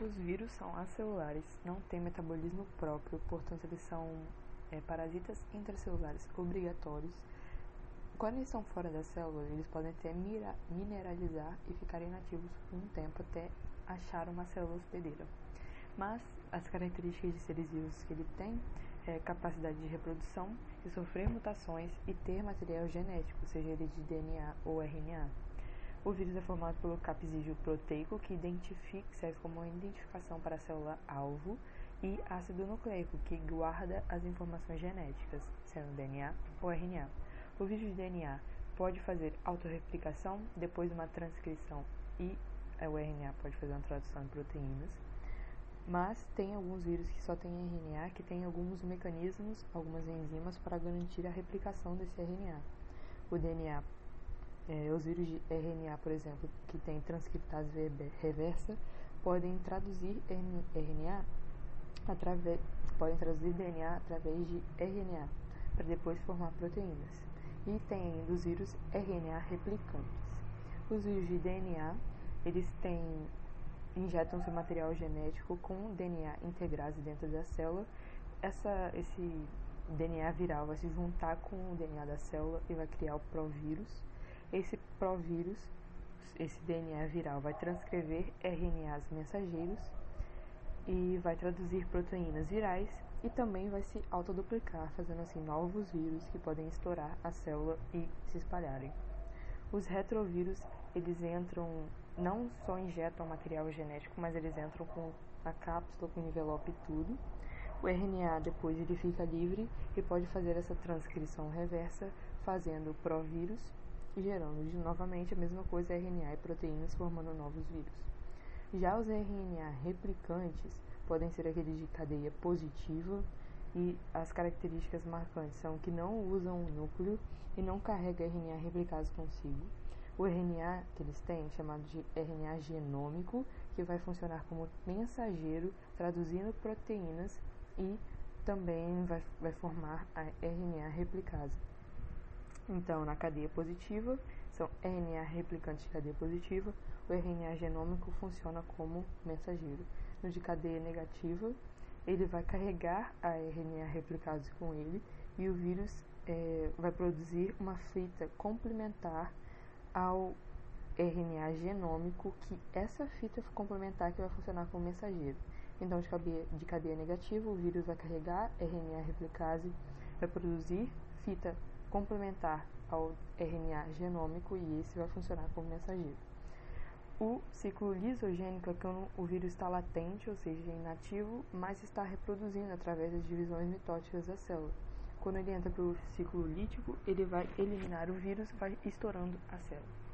Os vírus são acelulares, não têm metabolismo próprio, portanto eles são é, parasitas intracelulares obrigatórios. Quando eles estão fora da célula, eles podem até mineralizar e ficar inativos por um tempo até achar uma célula hospedeira. Mas as características de seres vivos que ele tem é capacidade de reprodução, de sofrer mutações e ter material genético, seja ele de DNA ou RNA. O vírus é formado pelo capsídeo proteico, que serve como identificação para a célula-alvo, e ácido nucleico, que guarda as informações genéticas, sendo DNA ou RNA. O vírus de DNA pode fazer autorreplicação depois de uma transcrição e o RNA pode fazer uma tradução em proteínas. Mas tem alguns vírus que só têm RNA que tem alguns mecanismos, algumas enzimas para garantir a replicação desse RNA. O DNA é, os vírus de RNA, por exemplo, que têm transcriptase reversa, podem traduzir RNA através, podem traduzir DNA através de RNA para depois formar proteínas. E tem ainda os vírus RNA replicantes. Os vírus de DNA, eles têm injetam seu material genético com DNA integrase dentro da célula. Essa, esse DNA viral vai se juntar com o DNA da célula e vai criar o provírus esse provírus, esse DNA viral, vai transcrever RNAs mensageiros e vai traduzir proteínas virais e também vai se autoduplicar, fazendo assim novos vírus que podem estourar a célula e se espalharem. Os retrovírus, eles entram, não só injetam material genético, mas eles entram com a cápsula, com o envelope e tudo. O RNA depois ele fica livre e pode fazer essa transcrição reversa, fazendo provírus gerando de novamente a mesma coisa RNA e proteínas formando novos vírus. Já os RNA replicantes podem ser aqueles de cadeia positiva e as características marcantes são que não usam o núcleo e não carrega RNA replicados consigo. O RNA que eles têm, chamado de RNA genômico, que vai funcionar como mensageiro, traduzindo proteínas e também vai, vai formar a RNA replicase. Então, na cadeia positiva, são RNA replicantes de cadeia positiva, o RNA genômico funciona como mensageiro. No de cadeia negativa, ele vai carregar a RNA replicase com ele e o vírus é, vai produzir uma fita complementar ao RNA genômico, que essa fita complementar que vai funcionar como mensageiro. Então, de cadeia, de cadeia negativa, o vírus vai carregar RNA replicase, vai produzir fita complementar ao RNA genômico e esse vai funcionar como mensageiro. O ciclo lisogênico é quando o vírus está latente, ou seja, inativo, mas está reproduzindo através das divisões mitóticas da célula. Quando ele entra para o ciclo lítico, ele vai eliminar o vírus e vai estourando a célula.